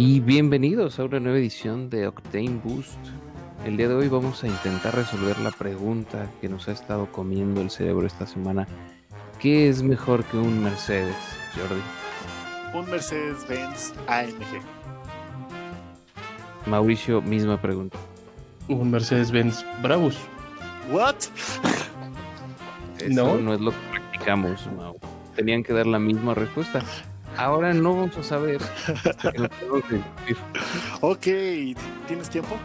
Y bienvenidos a una nueva edición de Octane Boost. El día de hoy vamos a intentar resolver la pregunta que nos ha estado comiendo el cerebro esta semana. ¿Qué es mejor que un Mercedes, Jordi? Un Mercedes-Benz AMG. Mauricio, misma pregunta. Un Mercedes-Benz Brabus. ¿What? Eso No. no es lo que practicamos, Mau. Tenían que dar la misma respuesta. Ahora no vamos a saber hasta que. Ok, ¿tienes tiempo?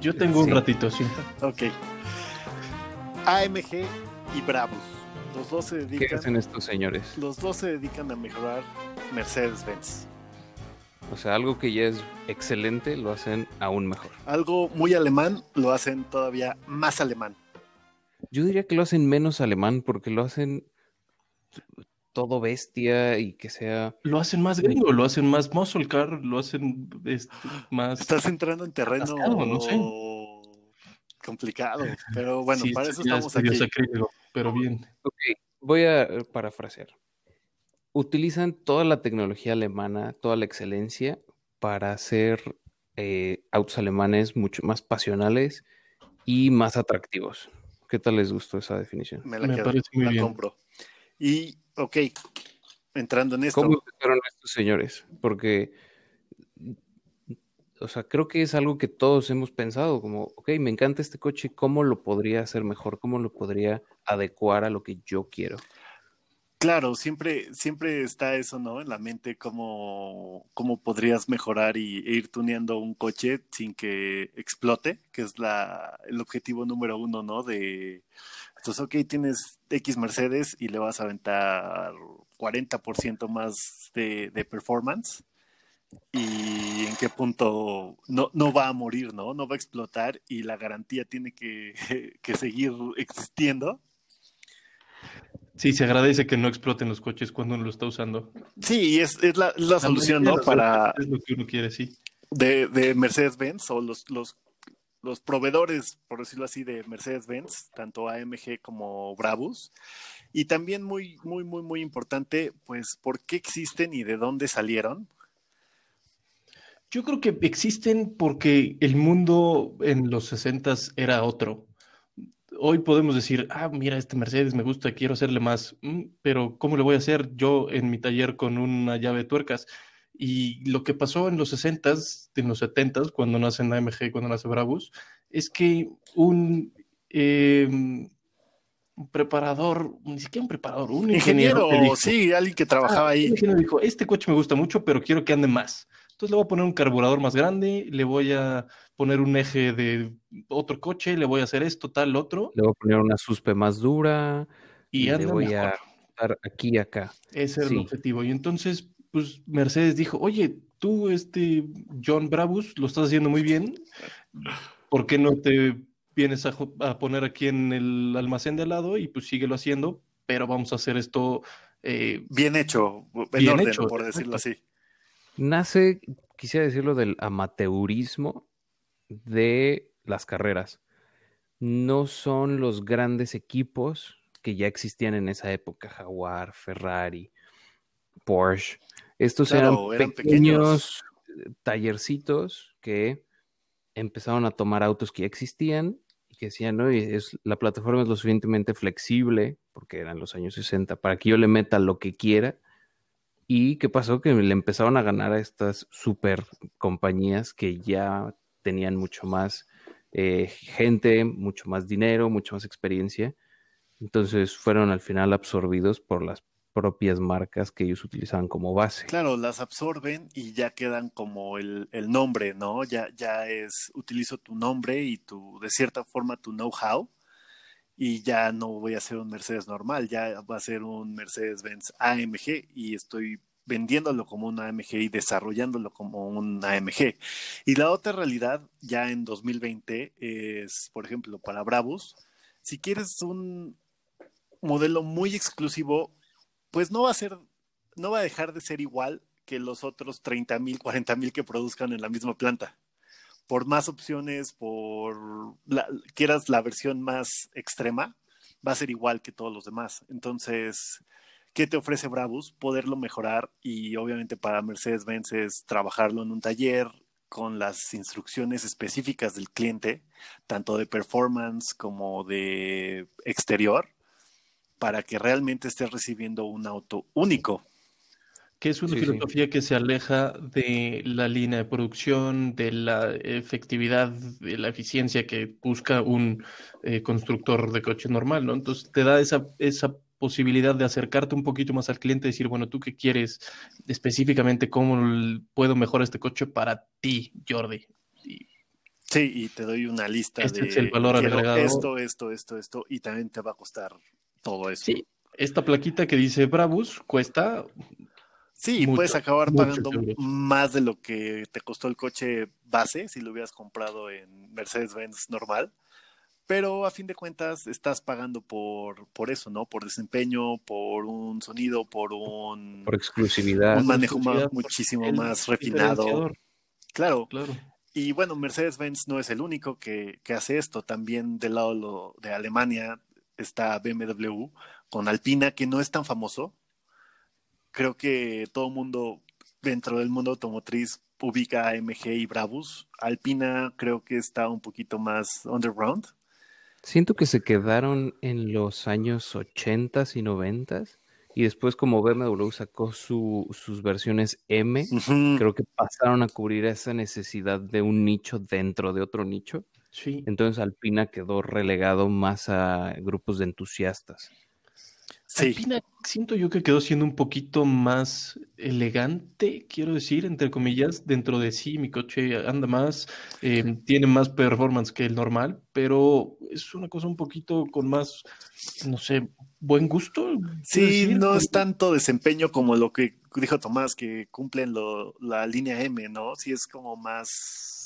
Yo tengo un ratito, sí. Ok. AMG y Brabus. Los dos se ¿Qué dedican, hacen estos señores? los dos se dedican a mejorar Mercedes-Benz. O sea, algo que ya es excelente lo hacen aún mejor. Algo muy alemán lo hacen todavía más alemán. Yo diría que lo hacen menos alemán porque lo hacen todo bestia y que sea... Lo hacen más gringo, lo hacen más muscle car, lo hacen este, más... Estás entrando en terreno Atascado, no sé. complicado. Pero bueno, Sí, para eso estamos aquí. sacrílego, pero bien. Ok, voy a eh, parafrasear. Utilizan toda la tecnología alemana, toda la excelencia para hacer eh, autos alemanes mucho más pasionales y más atractivos. ¿Qué tal les gustó esa definición? Me la, Me quedo, parece muy la bien. compro. Y, ok, entrando en esto. ¿Cómo empezaron estos señores? Porque, o sea, creo que es algo que todos hemos pensado, como, ok, me encanta este coche, ¿cómo lo podría hacer mejor? ¿Cómo lo podría adecuar a lo que yo quiero? Claro, siempre, siempre está eso, ¿no? En la mente, cómo, cómo podrías mejorar y e ir tuneando un coche sin que explote, que es la, el objetivo número uno, ¿no? De, entonces, ok, tienes X Mercedes y le vas a aventar 40% más de, de performance. Y en qué punto no, no va a morir, ¿no? No va a explotar y la garantía tiene que, que seguir existiendo. Sí, se agradece que no exploten los coches cuando uno lo está usando. Sí, y es, es la, la solución, ¿no? Para Es lo que uno quiere, sí. de, de Mercedes-Benz o los, los, los proveedores, por decirlo así, de Mercedes-Benz, tanto AMG como Brabus. Y también muy, muy, muy, muy importante, pues, ¿por qué existen y de dónde salieron? Yo creo que existen porque el mundo en los 60 era otro. Hoy podemos decir, ah, mira, este Mercedes me gusta, quiero hacerle más, Mm, pero ¿cómo le voy a hacer yo en mi taller con una llave de tuercas? Y lo que pasó en los 60s, en los 70s, cuando nacen AMG, cuando nace Brabus, es que un, eh, un preparador, ni siquiera un preparador, un ingeniero, Ingeniero, que dijo, sí, alguien que trabajaba Ah, ahí. un ingeniero dijo, este coche me gusta mucho, pero quiero que ande más. Entonces le voy a poner un carburador más grande, le voy a poner un eje de otro coche, le voy a hacer esto, tal, otro, Le voy a poner una suspe más dura y, y le anda voy mejor. a estar aquí y acá. Ese era Sí. el objetivo. Y entonces, pues Mercedes dijo, oye, tú, este John Brabus, lo estás haciendo muy bien. ¿Por qué no te vienes a, poner aquí en el almacén de al lado y pues síguelo haciendo? Pero vamos a hacer esto eh, Bien hecho, en Bien orden, hecho, por decirlo así. Nace, quisiera decirlo, del amateurismo de las carreras. No son los grandes equipos que ya existían en esa época, Jaguar, Ferrari, Porsche. Estos Claro, eran eran pequeños tallercitos que empezaron a tomar autos que ya existían y que decían, oye, es, la plataforma es lo suficientemente flexible, porque eran los años 60, para que yo le meta lo que quiera. ¿Y qué pasó? Que le empezaron a ganar a estas super compañías que ya tenían mucho más eh, gente, mucho más dinero, mucho más experiencia. Entonces fueron al final absorbidos por las propias marcas que ellos utilizaban como base. Claro, las absorben y ya quedan como el, el nombre, ¿no? Ya, ya es, utilizo tu nombre y tu, de cierta forma, tu know-how y ya no voy a hacer un Mercedes normal, ya va a ser un Mercedes-Benz AMG y estoy vendiéndolo como un AMG y desarrollándolo como un AMG. Y la otra realidad ya en 2020 es, por ejemplo, para Brabus, si quieres un modelo muy exclusivo, pues no va a ser, no va a dejar de ser igual que los otros 30 mil, 40 mil que produzcan en la misma planta. Por más opciones, por la, quieras la versión más extrema, va a ser igual que todos los demás. Entonces, ¿Qué te ofrece Brabus? Poderlo mejorar y obviamente para Mercedes-Benz es trabajarlo en un taller con las instrucciones específicas del cliente, tanto de performance como de exterior, para que realmente estés recibiendo un auto único. Que es una Sí, sí. filosofía que se aleja de la línea de producción, de la efectividad, de la eficiencia que busca un eh, constructor de coche normal, ¿no? Entonces te da esa, esa posibilidad de acercarte un poquito más al cliente y decir, bueno, ¿tú qué quieres específicamente? ¿Cómo puedo mejorar este coche para ti, Jordi? Y Sí, y te doy una lista Este de es el valor agregado. esto, esto, esto, esto, y también te va a costar todo eso. sí, esta plaquita que dice Brabus cuesta Sí, Mucho, puedes acabar pagando más de lo que te costó el coche base si lo hubieras comprado en Mercedes-Benz normal. Pero a fin de cuentas estás pagando por, por eso, ¿no? Por desempeño, por un sonido, por un, Por exclusividad. un manejo exclusividad, por muchísimo más refinado. Claro. Claro. Y bueno, Mercedes-Benz no es el único que, que hace esto. También del lado lo- de Alemania está BMW con Alpina, que no es tan famoso. Creo que todo el mundo dentro del mundo automotriz ubica a AMG y Brabus. Alpina creo que está un poquito más underground. Siento que se quedaron en los años 80 y 90 y después como BMW sacó su- sus versiones M, creo que pasaron a cubrir esa necesidad de un nicho dentro de otro nicho. Sí. Entonces Alpina quedó relegado más a grupos de entusiastas. Sí, Alpina siento yo que quedó siendo un poquito más elegante, quiero decir, entre comillas, dentro de sí, mi coche anda más, eh, tiene más performance que el normal, pero es una cosa un poquito con más, no sé, buen gusto. sí, decir, no es tanto desempeño como lo que dijo Tomás, que cumplen lo- la línea M, ¿no? Sí es como más...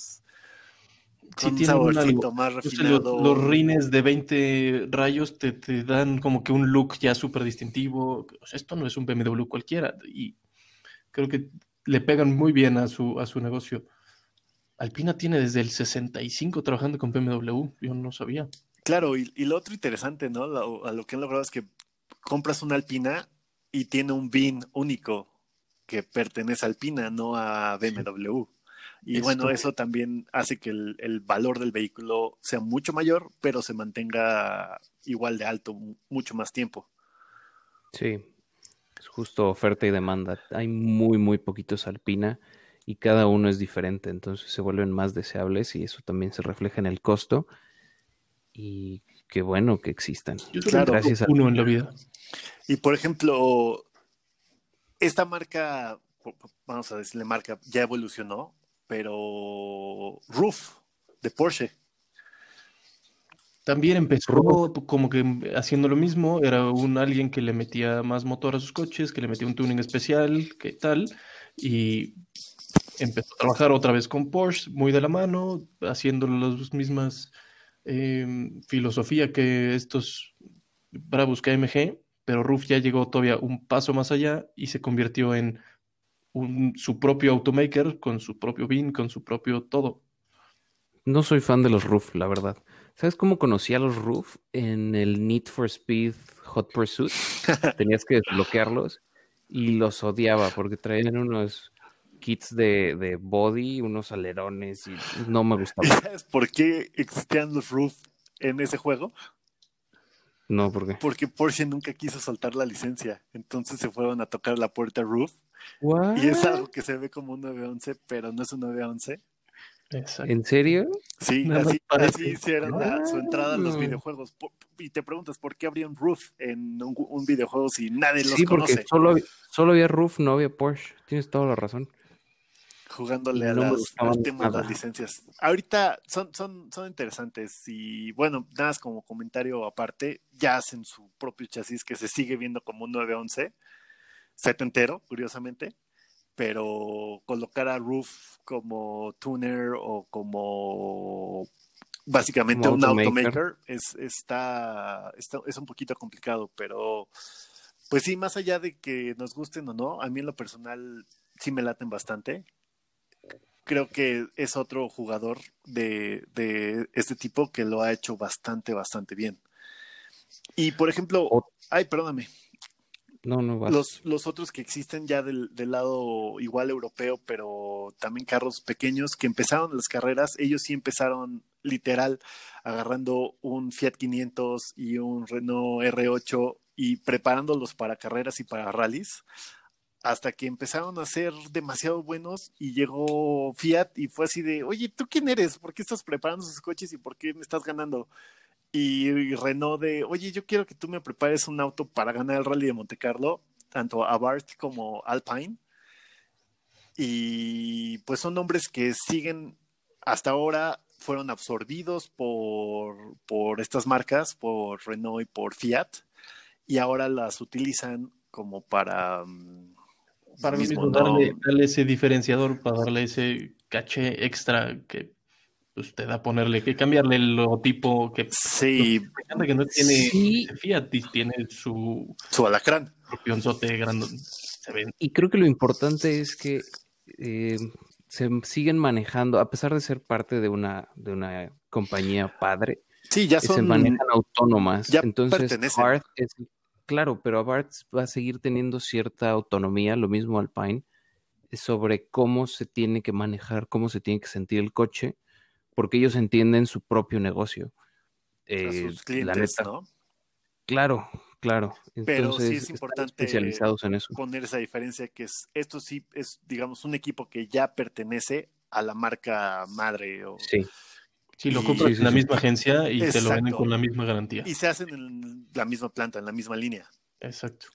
Sí Con un saborcito más refinado. los, los rines de 20 rayos te, te dan como que un look ya súper distintivo. O sea, esto no es un BMW cualquiera y creo que le pegan muy bien a su, a su negocio. Alpina tiene desde el 65 trabajando con BMW, yo no sabía. Claro, y, y lo otro interesante, ¿no? Lo- a lo que han logrado es que compras una Alpina y tiene un VIN único que pertenece a Alpina, no a BMW. Y Esto- bueno, eso también hace que el, el valor del vehículo sea mucho mayor, pero se mantenga igual de alto mu- mucho más tiempo. Sí, es justo oferta y demanda. Hay muy, muy poquitos Alpina y cada uno es diferente, entonces se vuelven más deseables y eso también se refleja en el costo. Y qué bueno que existan. Yo Claro. Gracias a- uno en la vida. Y por ejemplo, esta marca, vamos a decirle marca, ya evolucionó, pero Roof de Porsche. También empezó como que haciendo lo mismo, era un alguien que le metía más motor a sus coches, que le metía un tuning especial, que tal, y empezó a trabajar otra vez con Porsche, muy de la mano, haciendo las mismas eh, filosofía que estos Brabus KMG, pero Ruf ya llegó todavía un paso más allá y se convirtió en un- su propio automaker, con su propio BIN, con su propio todo. No soy fan de los Roof, la verdad. ¿Sabes cómo conocí a los Roof? En el Need for Speed Hot Pursuit. Tenías que desbloquearlos y los odiaba porque traían unos kits de, de body, unos alerones y no me ¿Y gustaba. sabes por qué existían los Roof en ese juego? No, porque. Porque Porsche nunca quiso soltar la licencia. Entonces se fueron a tocar la puerta Roof. Y es algo que se ve como un 911, pero no es un 911. Exacto. ¿En serio? Sí, así, así hicieron la- su entrada a los videojuegos. Por- y te preguntas, ¿por qué habría un Roof en un, un videojuego si nadie los Sí, porque conoce? solo, solo había Roof, no había Porsche. Tienes toda la razón. Jugándole a no las, gustaban al tema de nada. las licencias. Ahorita son, son, son interesantes y bueno, nada más como comentario aparte, ya hacen su propio chasis que se sigue viendo como un 911, setentero, curiosamente, pero colocar a Roof como tuner o como básicamente Como un automaker. automaker es, está, está- es un poquito complicado, pero pues sí, más allá de que nos gusten o no, a mí en lo personal sí me laten bastante. Creo que es otro jugador de, de este tipo que lo ha hecho bastante, bastante bien. Y por ejemplo, ay, perdóname. No, no vas. Los, los otros que existen ya del, del lado igual europeo, pero también carros pequeños que empezaron las carreras, ellos sí empezaron literal agarrando un Fiat 500 y un Renault R8 y preparándolos para carreras y para rallies hasta que empezaron a ser demasiado buenos y llegó Fiat y fue así de, oye, ¿tú quién eres? ¿Por qué estás preparando esos coches y por qué me estás ganando? Y, Renault de, oye, yo quiero que tú me prepares un auto para ganar el rally de Monte Carlo, tanto Abarth como Alpine. Y pues son nombres que siguen hasta ahora fueron absorbidos por, por estas marcas, por Renault y por Fiat, y ahora las utilizan como para... Mm, para mismo, darle, ese diferenciador, para darle ese caché extra que pues, te da ponerle, que cambiarle el logotipo, que, sí. que no tiene Fiat, tiene su... Su alacrán. grande. Y creo que lo importante es que... Eh, se siguen manejando, a pesar de ser parte de una, de una compañía padre, sí, ya son, se manejan autónomas. Entonces, es, claro, pero Abarth va a seguir teniendo cierta autonomía, lo mismo Alpine, sobre cómo se tiene que manejar, cómo se tiene que sentir el coche, porque ellos entienden su propio negocio. Eh, la neta, ¿no? Claro, Claro, pero sí es importante especializados en eso. poner esa diferencia que es esto sí es digamos un equipo que ya pertenece a la marca madre o sí. Sí, lo compras en la misma agencia y te lo venden con la misma garantía. Y se hacen en la misma planta, en la misma línea. Exacto.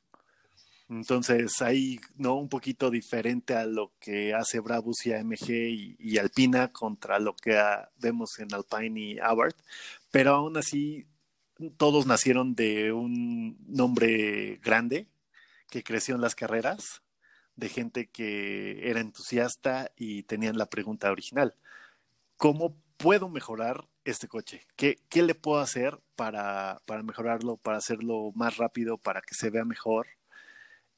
Entonces, ahí, ¿no? Un poquito diferente a lo que hace Brabus y AMG y, Alpina contra lo que vemos en Alpine y Abarth, pero aún así todos nacieron de un nombre grande que creció en las carreras, de gente que era entusiasta y tenían la pregunta original. ¿Cómo puedo mejorar este coche? ¿Qué, qué le puedo hacer para, para, mejorarlo, para hacerlo más rápido, para que se vea mejor?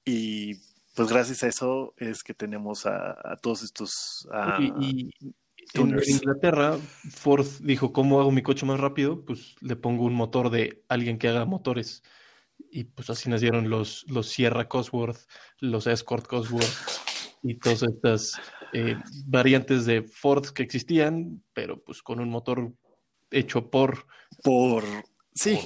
Y pues gracias a eso es que tenemos a, todos estos... En Inglaterra, Ford dijo, ¿cómo hago mi coche más rápido? Pues le pongo un motor de alguien que haga motores. Y pues así nacieron los, los Sierra Cosworth, los Escort Cosworth y todas estas eh, variantes de Ford que existían, pero pues con un motor hecho por... Por... Sí.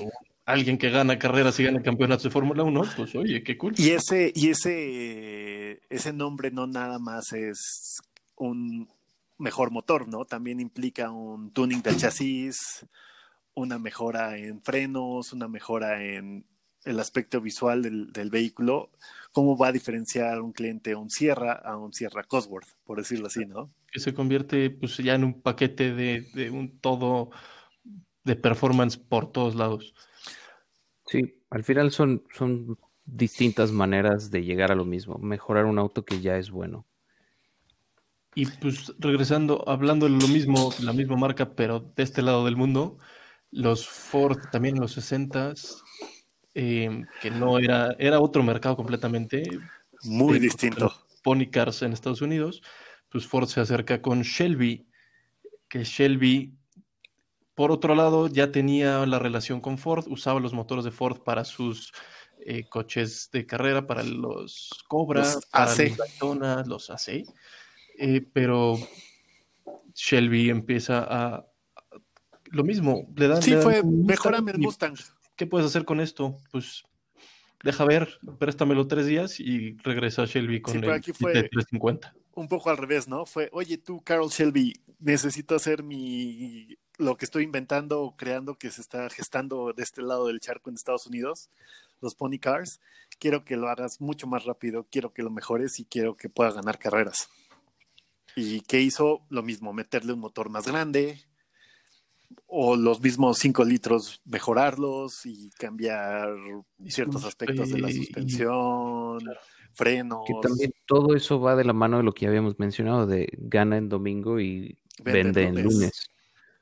alguien que gana carreras y gana campeonatos de Fórmula 1, pues oye, qué cool. Y ese, y ese, ese nombre no nada más es un, mejor motor, ¿no? También implica un tuning del chasis, una mejora en frenos, una mejora en el aspecto visual del, vehículo. ¿Cómo va a diferenciar un cliente un Sierra a un Sierra Cosworth, por decirlo así, ¿no? Que se convierte pues ya en un paquete de, un todo de performance por todos lados. Sí, al final son, son distintas maneras de llegar a lo mismo, mejorar un auto que ya es bueno. Y pues regresando, hablando de lo mismo, la misma marca, pero de este lado del mundo, los Ford también en los 60 em, que no era, era otro mercado completamente. Muy distinto. Pony Cars en Estados Unidos, pues Ford se acerca con Shelby, que Shelby, por otro lado, ya tenía la relación con Ford, usaba los motores de Ford para sus eh, coches de carrera, para los Cobra, para los Daytona, los AC. Eh, pero Shelby empieza a, lo mismo, le dan. Sí, fue, mejorame el Mustang. ¿Qué puedes hacer con esto? Pues deja ver, préstamelo tres días y regresa Shelby con el aquí fue 350. Un poco al revés, ¿no? Fue, oye, tú, Carol Shelby, necesito hacer mi lo que estoy inventando o creando que se está gestando de este lado del charco en Estados Unidos, los Pony Cars. Quiero que lo hagas mucho más rápido, quiero que lo mejores y quiero que pueda ganar carreras. ¿Y qué hizo? Lo mismo, meterle un motor más grande o los mismos 5 litros, mejorarlos y cambiar ciertos aspectos de la suspensión, frenos. Que también todo eso va de la mano de lo que habíamos mencionado, de gana en domingo y vende, en lunes.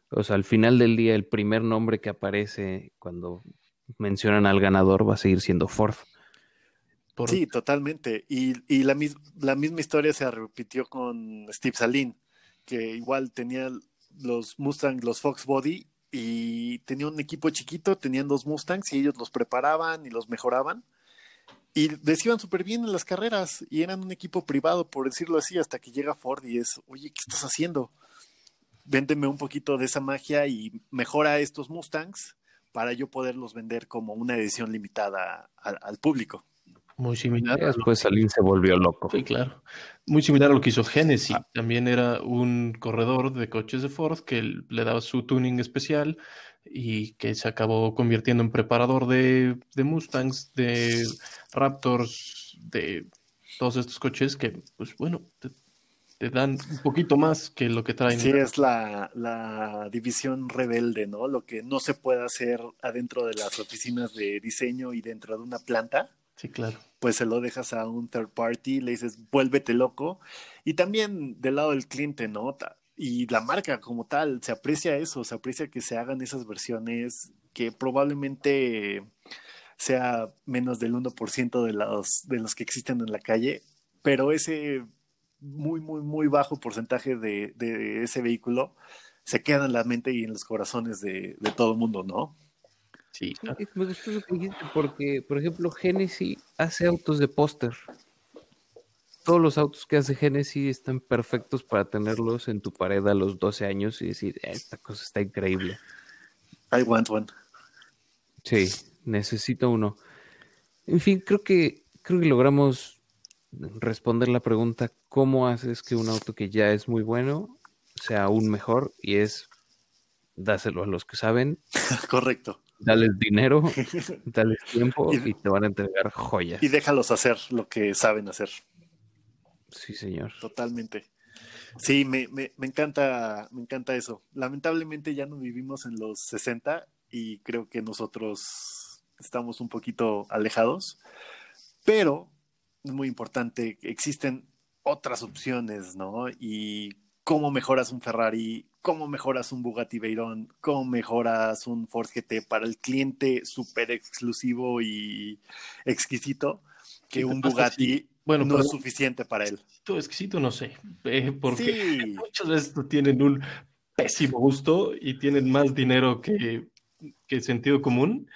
O sea, al final del día, el primer nombre que aparece cuando mencionan al ganador va a seguir siendo Ford. Sí, totalmente. Y, y la, la, misma historia se repitió con Steve Salin, que igual tenía los Mustang, los Fox Body, y tenía un equipo chiquito, tenían dos Mustangs y ellos los preparaban y los mejoraban. Y les iban súper bien en las carreras y eran un equipo privado, por decirlo así, hasta que llega Ford y es, oye, ¿qué estás haciendo? Véndeme un poquito de esa magia y mejora estos Mustangs para yo poderlos vender como una edición limitada al, al público. Muy similar. a lo Después Salim se volvió loco. Sí, claro. Muy similar a lo que hizo Genesis. También era un corredor de coches de Ford que le daba su tuning especial y que se acabó convirtiendo en preparador de, de Mustangs, de Raptors, de todos estos coches que, pues bueno, te, te dan un poquito más que lo que traen. Sí, es la, la división rebelde, ¿no? Lo que no se puede hacer adentro de las oficinas de diseño y dentro de una planta, Sí, claro. pues se lo dejas a un third party, le dices, vuélvete loco. Y también del lado del cliente, ¿no? Y la marca como tal, se aprecia eso, se aprecia que se hagan esas versiones que probablemente sea menos del 1% de los, de los que existen en la calle, pero ese muy, muy, muy bajo porcentaje de, de ese vehículo se queda en la mente y en los corazones de, de todo el mundo, ¿no? Sí, Me gustó lo que dijiste porque, por ejemplo, Genesis hace autos de póster. Todos los autos que hace Genesis están perfectos para tenerlos en tu pared a los 12 años y decir, esta cosa está increíble. I want one. Sí, necesito uno. En fin, creo que creo que logramos responder la pregunta ¿cómo haces que un auto que ya es muy bueno sea aún mejor? Y es dáselo a los que saben, Correcto. Dales dinero, dales tiempo Y- y te van a entregar joyas. Y déjalos hacer lo que saben hacer. Sí, señor. Totalmente. Sí, me, me, me encanta, me encanta eso. Lamentablemente ya no vivimos en los 60 y creo que nosotros estamos un poquito alejados, pero es muy importante, existen otras opciones, ¿no? Y cómo mejoras un Ferrari, cómo mejoras un Bugatti Veyron, cómo mejoras un Ford GT para el cliente súper exclusivo y exquisito, que un Bugatti. Bueno, no es suficiente para él. Exquisito, exquisito, no sé. eh, porque Sí. muchas veces tienen un pésimo gusto y tienen más dinero que, que sentido común.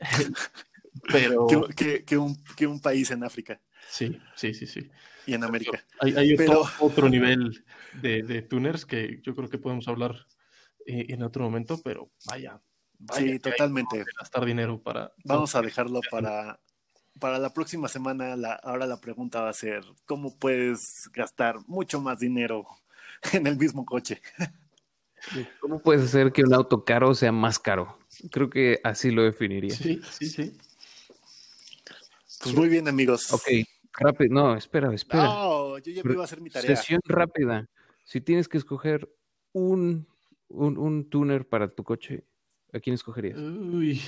Pero que, que- que un, que un país en África sí, sí, sí, sí. Y en América. Hay, hay Pero- otro, otro nivel de, de tuners que yo creo que podemos hablar eh, en otro momento, pero vaya. vaya Sí, totalmente. gastar dinero para. Vamos a dejarlo para, para la próxima semana. La, ahora la pregunta va a ser, ¿cómo puedes gastar mucho más dinero en el mismo coche? ¿Cómo puedes hacer que un auto caro sea más caro? Creo que así lo definiría. Sí, sí, sí. Pues muy bien, amigos. Ok, rápido. No, espera, espera. No, yo ya me iba a hacer mi tarea. Sesión rápida. Si tienes que escoger un, un, un tuner para tu coche, ¿a quién escogerías? Uy,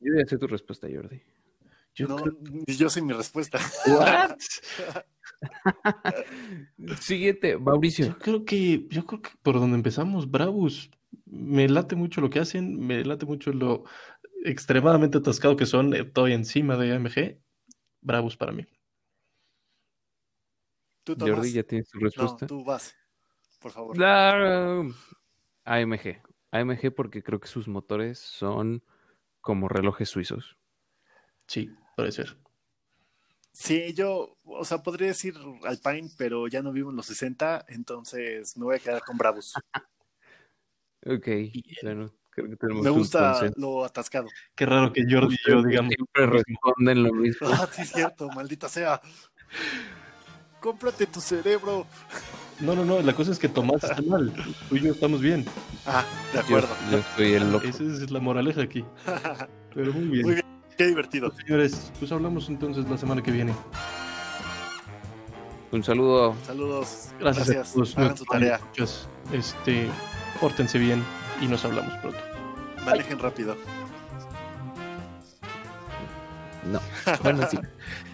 Yo ya sé tu respuesta, Jordi. yo No, creo. yo sé mi respuesta. ¿What? Siguiente, Mauricio. Yo creo que, yo creo que por donde empezamos, Bravos, me late mucho lo que hacen, me late mucho lo extremadamente atascado que son, eh, todavía encima de AMG. Bravos para mí. Tú, Tomás. Jordi, ¿ya tienes tu No, respuesta? tú vas, por favor. AMG. AMG porque creo que sus motores son como relojes suizos. Sí, puede ser. Sí, yo, o sea, podría decir Alpine, pero ya no vivo en los 60, entonces me voy a quedar con Bravos. Ok, bueno, creo que tenemos Me gusta lo atascado. Qué raro que Jordi y yo digamos. Siempre responden lo mismo. Ah, sí, es cierto, maldita sea. Cómprate tu cerebro. No, no, no, la cosa es que Tomás está mal. Tú y yo estamos bien. Ah, de Yo, acuerdo. yo soy el loco. Esa es la moraleja aquí. Pero muy bien. Muy bien, qué divertido. Señores, pues hablamos entonces la semana que viene. Un saludo. Saludos. Gracias, a Gracias. todos. Hagan su tarea. escuchas. Este, pórtense bien y nos hablamos pronto. Manejen rápido. No. Bueno, sí.